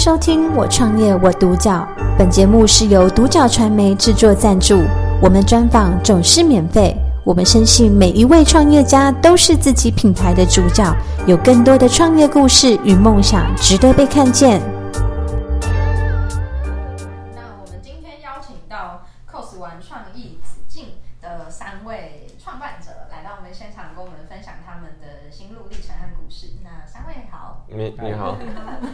收听《我创业我独角》，本节目是由独角传媒制作赞助，我们专访总是免费。我们深信每一位创业家都是自己品牌的主角，有更多的创业故事与梦想值得被看见。那我们今天邀请到 cos 玩创意子敬的三位创办者来到我们现场，跟我们分享他们的心路历程和故事。那三位好。你你好，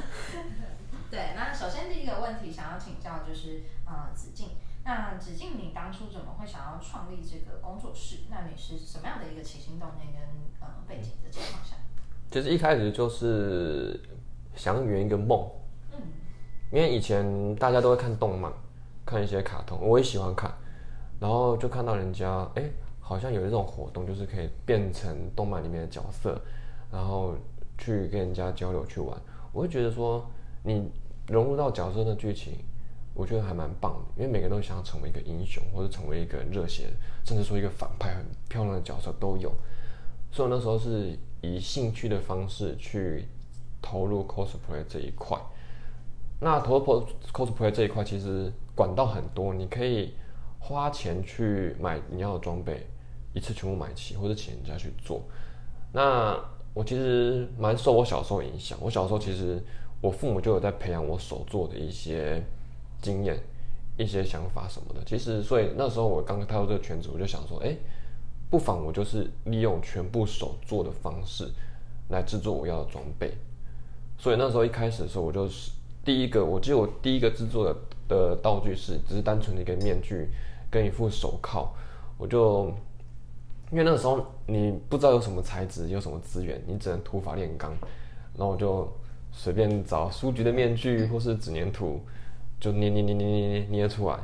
先第一个问题想要请教就是，呃，子敬，那子敬你当初怎么会想要创立这个工作室？那你是什么样的一个起心动念跟呃背景的情况下？其实一开始就是想圆一个梦，嗯因为以前大家都会看动漫，看一些卡通，我也喜欢看，然后就看到人家哎、好像有这种活动，就是可以变成动漫里面的角色，然后去跟人家交流去玩，我会觉得说你融入到角色的剧情。我觉得还蛮棒的，因为每个人都想要成为一个英雄，或者成为一个热血，甚至说一个反派很漂亮的角色都有。所以我那时候是以兴趣的方式去投入 cosplay 这一块。那投入 cosplay 这一块其实管道很多，你可以花钱去买你要的装备，一次全部买齐，或者请人家去做。那我其实蛮受我小时候影响，我小时候其实我父母就有在培养我手做的一些经验、一些想法什么的。其实，所以那时候我刚踏入这个圈子，我就想说，哎、不妨我就是利用全部手做的方式来制作我要的装备。所以那时候一开始的时候，我就是第一个，我记得我第一个制作的的道具是只是单纯的一个面具跟一副手铐，我就因为那时候你不知道有什么材质，有什么资源，你只能土法炼钢，然后我就随便找书局的面具或是纸粘土，就捏捏捏捏捏捏捏出来。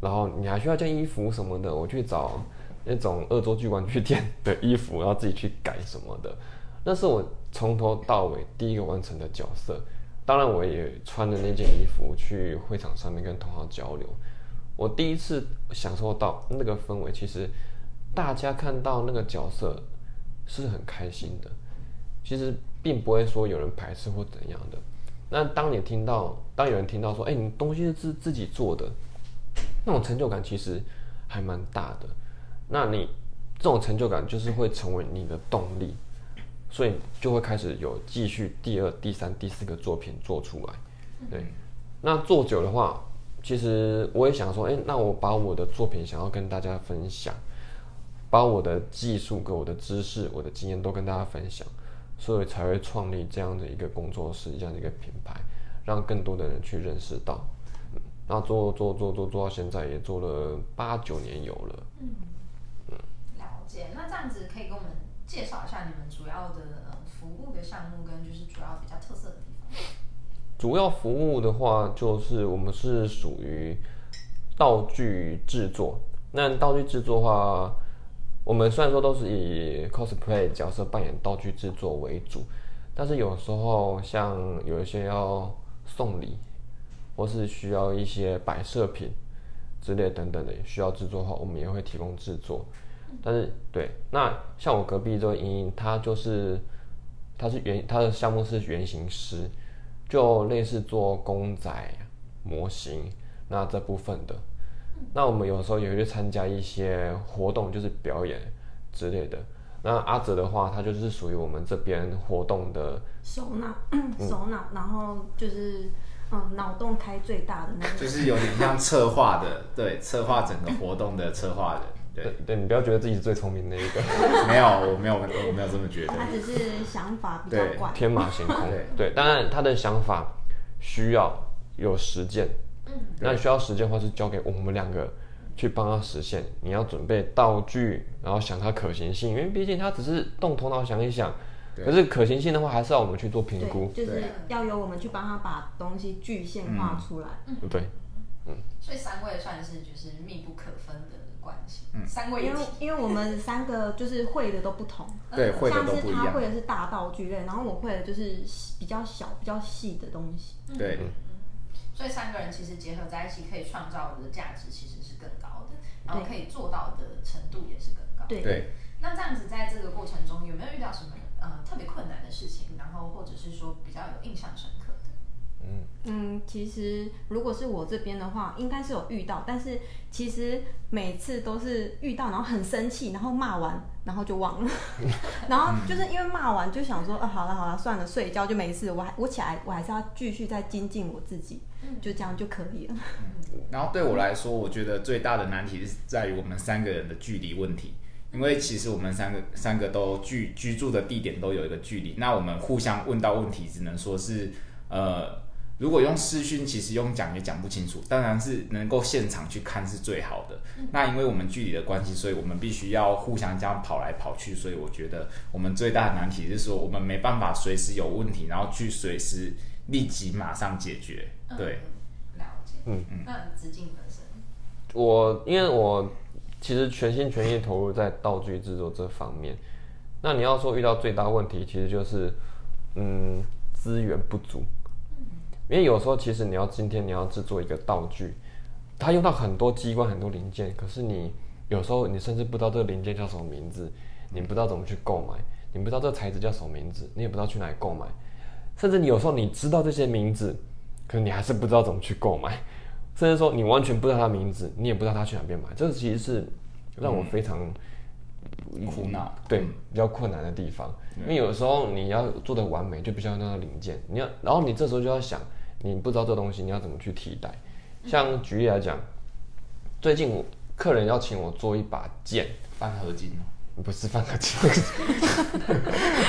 然后你还需要件衣服什么的，我去找那种恶作剧玩具店的衣服，然后自己去改什么的。那是我从头到尾第一个完成的角色。当然，我也穿着那件衣服去会场上面跟同行交流。我第一次享受到那个氛围，其实大家看到那个角色是很开心的。其实并不会说有人排斥或怎样的。那当你听到，当有人听到说，哎、你东西是自自己做的，那种成就感其实还蛮大的。那你这种成就感就是会成为你的动力，所以就会开始有继续第二、第三、第四个作品做出来。对，那做久的话，其实我也想说，哎、那我把我的作品想要跟大家分享，把我的技术、跟我的知识、我的经验都跟大家分享，所以才会创立这样的一个工作室，这样的一个品牌，让更多的人去认识到。嗯，然后做做做做做到现在也做了八九年有了。嗯了解。那这样子可以跟我们介绍一下你们主要的呃服务的项目跟就是主要比较特色的地方。主要服务的话，就是我们是属于道具制作。那道具制作的话，我们虽然说都是以 cosplay 角色扮演道具制作为主，但是有时候像有一些要送礼，或是需要一些摆设品之类等等的需要制作的话，我们也会提供制作。但是对，那像我隔壁这位莹莹，她就是她是原她的项目是原型师，就类似做公仔模型那这部分的。那我们有时候也会去参加一些活动，就是表演之类的。那阿哲的话，他就是属于我们这边活动的，首脑，首脑，然后就是嗯，脑洞开最大的那个。就是有点像策划的，对，策划整个活动的策划人，对，对你不要觉得自己是最聪明的一个，没有，我没有，我没有这么觉得，他只是想法比较对怪。天马行空对。对，当然他的想法需要有实践，那需要时间的话是交给我们两个去帮他实现。你要准备道具，然后想它可行性，因为毕竟他只是动头脑想一想，对。可是可行性的话还是要我们去做评估。对，，就是要由我们去帮他把东西具现化出来。对不对？所以三位算是就是密不可分的关系，嗯。三位因为。因为我们三个就是会的都不同，对，会的像是都不一样。他会，的是大道具类，然后我会的就是比较小、比较细的东西。对，所以三个人其实结合在一起，可以创造的价值其实是更高的，然后可以做到的程度也是更高。对对，那这样子在这个过程中有没有遇到什么呃特别困难的事情，然后或者是说比较有印象深刻的？嗯，其实如果是我这边的话，应该是有遇到，但是其实每次都是遇到，然后很生气，然后骂完，然后就忘了，然后就是因为骂完就想说，啊，好了好了，算了，睡一觉就没事。我还我起来，我还是要继续再精进我自己，就这样就可以了。然后对我来说，我觉得最大的难题是在于我们三个人的距离问题。因为其实我们三个三个都居居住的地点都有一个距离，那我们互相问到问题，只能说是呃，如果用视讯，其实用讲也讲不清楚。当然是能够现场去看是最好的。那因为我们距离的关系，所以我们必须要互相这样跑来跑去。所以我觉得我们最大的难题是说，我们没办法随时有问题，然后去随时立即马上解决。对，了解。嗯嗯。那子敬本身，我因为我其实全心全意投入在道具制作这方面。那你要说遇到最大问题，其实就是嗯资源不足。因为有时候其实你要今天你要制作一个道具，它用到很多机关很多零件，可是你有时候你甚至不知道这个零件叫什么名字，你不知道怎么去购买，你不知道这个材质叫什么名字，你也不知道去哪里购买，甚至你有时候你知道这些名字，可是你还是不知道怎么去购买，甚至说你完全不知道它名字，你也不知道它去哪边买，这个其实是让我非常苦恼。对比较困难的地方。因为有时候你要做的完美，就必须要那个零件，你要，然后你这时候就要想，你不知道这东西你要怎么去替代。像举例来讲，最近我客人要请我做一把剑，翻合金哦，不是翻合金，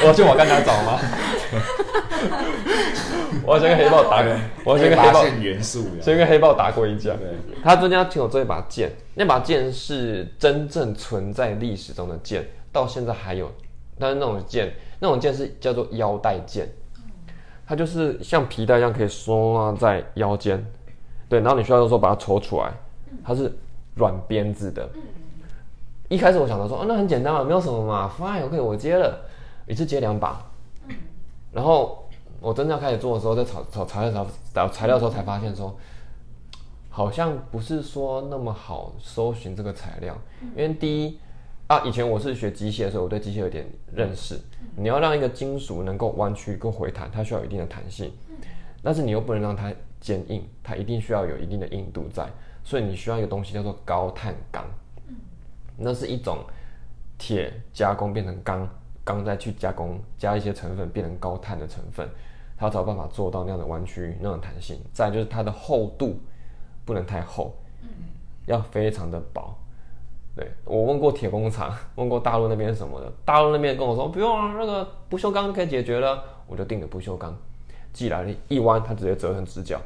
我要去我刚刚找吗？我要先跟黑豹打个，我要先跟黑豹元素的。先跟黑豹打过一架。对，他中间要请我做一把剑，那把剑是真正存在历史中的剑，到现在还有。但是那种剑，那种剑是叫做腰带剑，它就是像皮带一样可以收在腰间，对，然后你需要的时候把它抽出来，它是软编制的。一开始我想到说，哦，那很简单嘛，没有什么嘛，fine，OK，我接了，一次接两把。然后我真正要开始做的时候，在炒炒材料找找材料的时候，才发现说，好像不是说那么好搜寻这个材料，因为第一啊，以前我是学机械，的时候我对机械有点认识。你要让一个金属能够弯曲跟回弹，它需要有一定的弹性，但是你又不能让它坚硬，它一定需要有一定的硬度在，所以你需要一个东西叫做高碳钢。那是一种铁加工变成钢，钢再去加工，加一些成分变成高碳的成分，它才有办法做到那样的弯曲、那种弹性。再就是它的厚度不能太厚，要非常的薄。对我问过铁工厂，问过大陆那边什么的，大陆那边跟我说不用啊，那个不锈钢就可以解决了，我就订的不锈钢，寄来了一弯，它直接折成直角。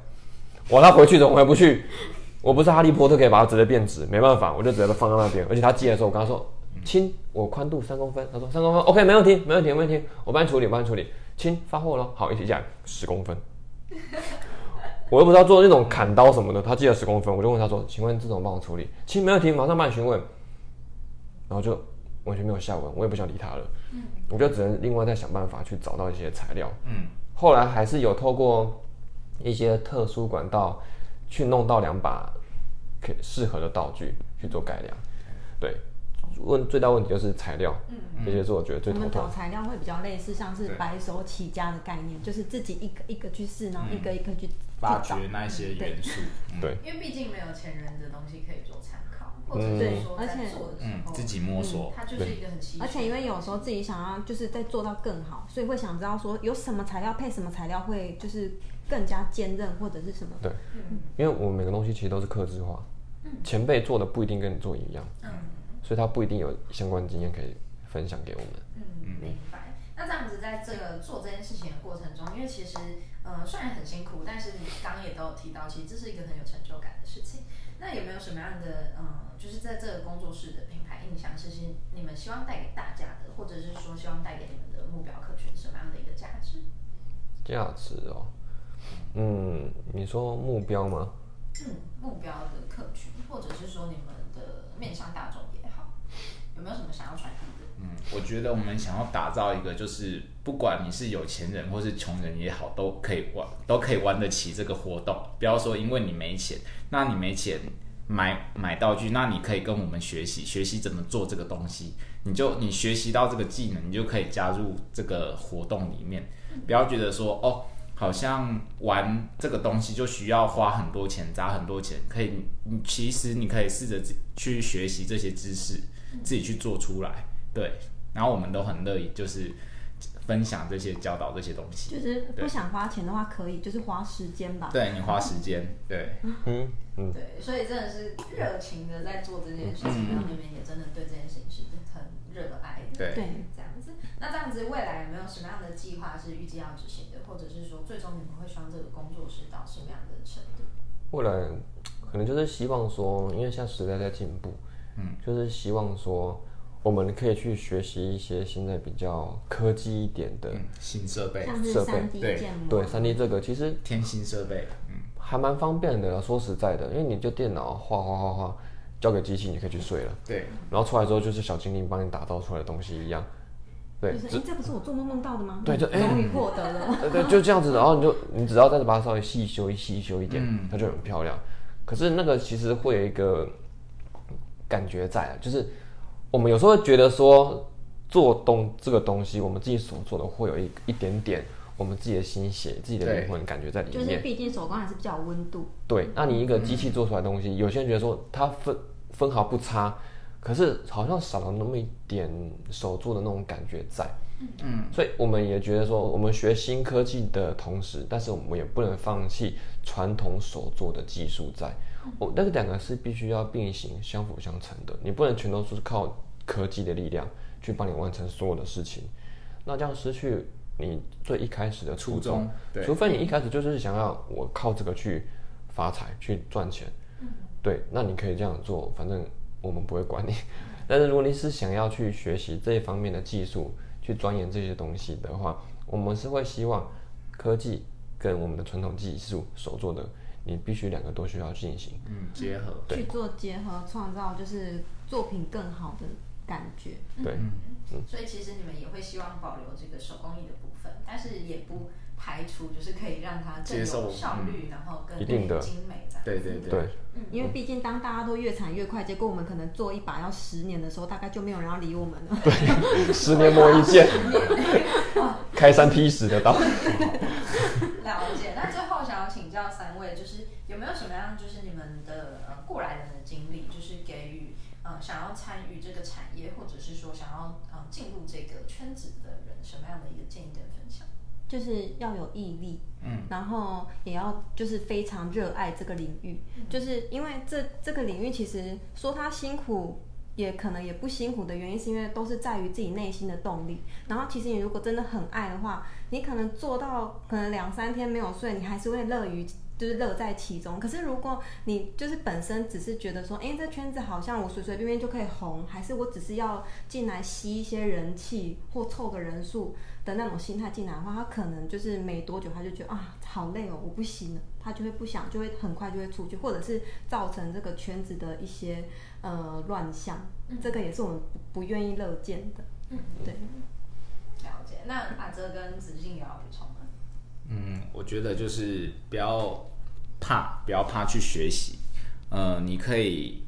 我他回去怎么回不去？我不是哈利波特可以把它直接变直，没办法，我就直接放在那边。而且他寄的时候，我跟他说，亲，我宽度三公分，他说三公分，OK，没问题，没问题，没问题，我帮你处理，我帮你处理。亲，发货了，好，一起讲十公分。我又不知道做那种砍刀什么的，他寄了十公分，我就问他说，请问这种帮我处理？亲，没问题，马上帮你询问。然后就完全没有下文，我也不想理他了。嗯，我就只能另外再想办法去找到一些材料。嗯，后来还是有透过一些特殊管道去弄到两把可适合的道具去做改良。对，问最大问题就是材料，嗯，这些是我觉得最我们找头痛的。材料会比较类似，像是白手起家的概念，就是自己一个一个去试，然后一个一个去去发掘。那些元素。嗯对因为毕竟没有前人的东西可以做参考，或者嗯是说在而且做的时候，嗯自己摸索。它就是一个很稀缺的而且因为有时候自己想要就是再做到更好，所以会想知道说有什么材料配什么材料会就是更加坚韧或者是什么。对，因为我们每个东西其实都是克制化，前辈做的不一定跟你做一样，嗯所以他不一定有相关经验可以分享给我们。嗯，明白。那这样子，在这个做这件事情的过程中，因为其实，呃，虽然很辛苦，但是你刚刚也都有提到，其实这是一个很有成就感的事情。那有没有什么样的，呃，就是在这个工作室的品牌印象，是是你们希望带给大家的，或者是说希望带给你们的目标客群什么样的一个价值？价值哦，嗯，你说目标吗？嗯，目标的客群，或者是说你们的面向大众有没有什么想要传递的？嗯，我觉得我们想要打造一个，就是不管你是有钱人或是穷人也好，都可以玩，都可以玩得起这个活动。不要说因为你没钱，那你没钱买买道具，那你可以跟我们学习，学习怎么做这个东西。你就你学习到这个技能，你就可以加入这个活动里面。不要觉得说哦，好像玩这个东西就需要花很多钱，砸很多钱。可以，你其实你可以试着去学习这些知识，自己去做出来。对，然后我们都很乐意，就是分享这些、教导这些东西。就是不想花钱的话，可以就是花时间吧。对你花时间，对，嗯嗯，对，所以真的是热情的在做这件事情，然后你们也真的对这件事情是很热爱的。对对，这样子，那这样子未来有没有什么样的计划是预计要执行的，或者是说最终你们会希望这个工作室到什么样的程度？未来可能就是希望说，因为现在时代在进步，嗯，就是希望说我们可以去学习一些现在比较科技一点的，嗯，新设备，像是设备对对，三 D 这个其实添新设备，嗯，还蛮方便的。说实在的，因为你就电脑画画画画，交给机器，你可以去睡了，对，然后出来之后就是小精灵帮你打造出来的东西一样，对，就是哎，这不是我做梦梦到的吗？对就哎终于获得了。对对，就这样子，然后你就你只要再把它稍微细修一细修一点，嗯它就很漂亮。可是那个其实会有一个感觉在啊，就是我们有时候会觉得说做东这个东西，我们自己所做的会有一一点点我们自己的心血、自己的灵魂感觉在里面就是面。毕竟手工还是比较有温度，对，那你一个机器做出来的东西，有些人觉得说它分分毫不差，可是好像少了那么一点手做的那种感觉在。嗯，所以我们也觉得说，我们学新科技的同时，但是我们也不能放弃传统手做的技术在。我那个两个是必须要并行、相辅相成的，你不能全都是靠科技的力量去帮你完成所有的事情，那这样失去你最一开始的初初衷对除非你一开始就是想要我靠这个去发财、去赚钱，对，那你可以这样做，反正我们不会管你。但是如果你是想要去学习这一方面的技术，去钻研这些东西的话，我们是会希望科技跟我们的传统技术所做的，你必须两个都需要进行。嗯，结合，去做结合，创造就是作品更好的感觉。对，所以其实你们也会希望保留这个手工艺的部分，但是也不排除就是可以让它更接受有效率，然后更一定的精美这样。对对对，因为毕竟当大家都越产越快，结果我们可能做一把要十年的时候，大概就没有人要理我们了。对十年磨一剑，开山劈石的刀。了解。那最后想要请教三位，就是有没有什么样就是你们的呃过来人的经历，就是给予呃想要参与这个产业，或者是说想要呃进入这个圈子的人，什么样的一个建议跟分享？就是要有毅力，嗯，然后也要就是非常热爱这个领域，就是因为这这个领域其实说它辛苦，也可能也不辛苦的原因，是因为都是在于自己内心的动力。然后其实你如果真的很爱的话，你可能做到可能两三天没有睡，你还是会乐于。就是乐在其中。可是如果你就是本身只是觉得说，哎、这圈子好像我随随便便就可以红，还是我只是要进来吸一些人气或凑个人数的那种心态进来的话，他可能就是没多久他就觉得啊好累哦，我不行了，他就会不想，就会很快就会出去，或者是造成这个圈子的一些呃乱象，这个也是我们不不愿意乐见的。嗯，对，了解。那阿哲跟子敬有要补充吗？嗯，我觉得就是不要怕，不要怕去学习。呃，你可以，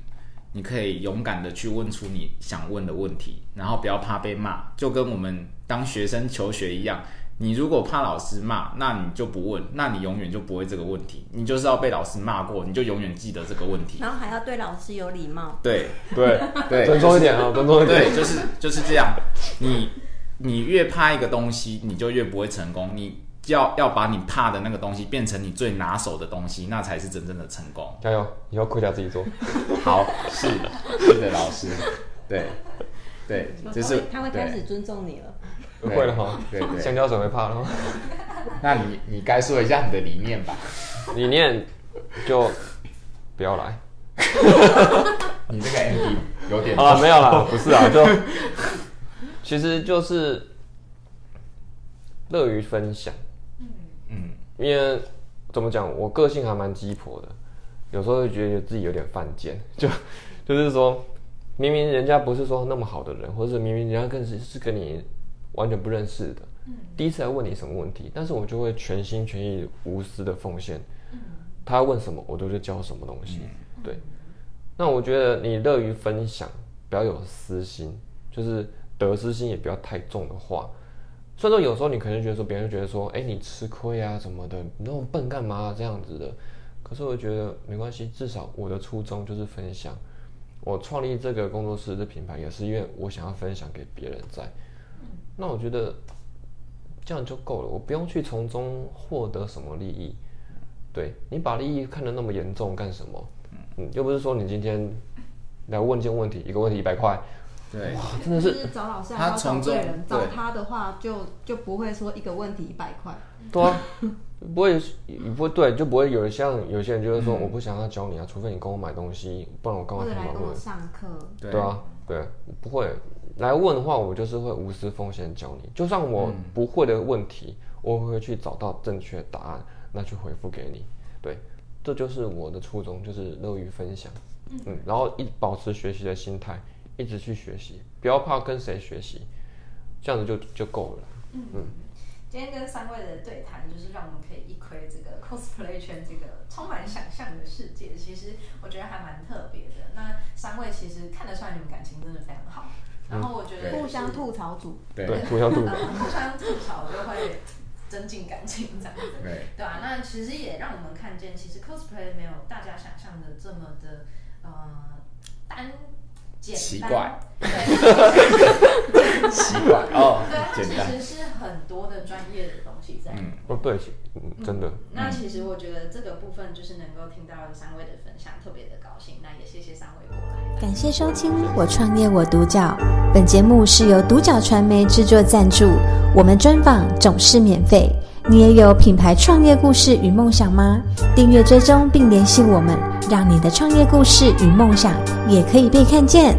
你可以勇敢的去问出你想问的问题，然后不要怕被骂，就跟我们当学生求学一样。你如果怕老师骂，那你就不问，那你永远就不会这个问题。你就是要被老师骂过，你就永远记得这个问题。然后还要对老师有礼貌。对对，对，尊重一点啊，尊重一点。对，就是就是这样。你你越怕一个东西，你就越不会成功。你要要把你怕的那个东西变成你最拿手的东西，那才是真正的成功。加油，以后盔甲自己做。好，是是的，老师，对对，就是他会开始尊重你了。对会了哈，对对香蕉水会怕了吗。那你你该说一下你的理念吧。理念就不要来。你这个 ending 有点啊，没有啦，不是啊，就其实就是乐于分享。嗯因为怎么讲，我个性还蛮鸡婆的，有时候会觉得自己有点犯贱，就 就是说，明明人家不是说那么好的人，或者是明明人家更是是跟你完全不认识的，第一次来问你什么问题，但是我就会全心全意、无私的奉献，他问什么，我都会教什么东西，对。那我觉得你乐于分享，不要有私心，就是得失心也不要太重的话，虽然说有时候你可能觉得说别人觉得说，哎，你吃亏啊什么的，你那么笨干嘛这样子的？可是我觉得没关系，至少我的初衷就是分享。我创立这个工作室的品牌，也是因为我想要分享给别人在。那我觉得这样就够了，我不用去从中获得什么利益。对你把利益看得那么严重干什么？嗯，又不是说你今天来问件问题，一个问题一百块，对，哇，真的就是是找老师还是要找他从中对人，找对他的话就就不会说一个问题一百块。对啊，不会不会对，就不会有像有些人就是说我不想要教你啊，除非你跟我买东西，不然我干嘛或者来跟我问？上课，对对啊，对，不会来问的话，我就是会无私奉献教你。就算我不会的问题，我会去找到正确答案，那去回复给你。对，这就是我的初衷，就是乐于分享。嗯，然后一保持学习的心态，一直去学习，不要怕跟谁学习，这样子就就够了。嗯今天跟三位的对谈，就是让我们可以一窥这个 cosplay 圈这个充满想象的世界。其实我觉得还蛮特别的。那三位其实看得出来你们感情真的非常好。然后我觉得、互相吐槽组，对对，互相吐。槽，互相吐槽就会增进感情这样子。对对啊，那其实也让我们看见，其实 cosplay 没有大家想象的这么的呃单，奇怪。对，奇怪哦对，它，其实是很多的专业的嗯，哦，对，嗯，真的。那其实我觉得这个部分就是能够听到三位的分享，特别的高兴。那也谢谢三位过来。感谢收听《我创业我独角》，本节目是由独角传媒制作赞助，我们专访总是免费。你也有品牌创业故事与梦想吗？订阅追踪并联系我们，让你的创业故事与梦想也可以被看见。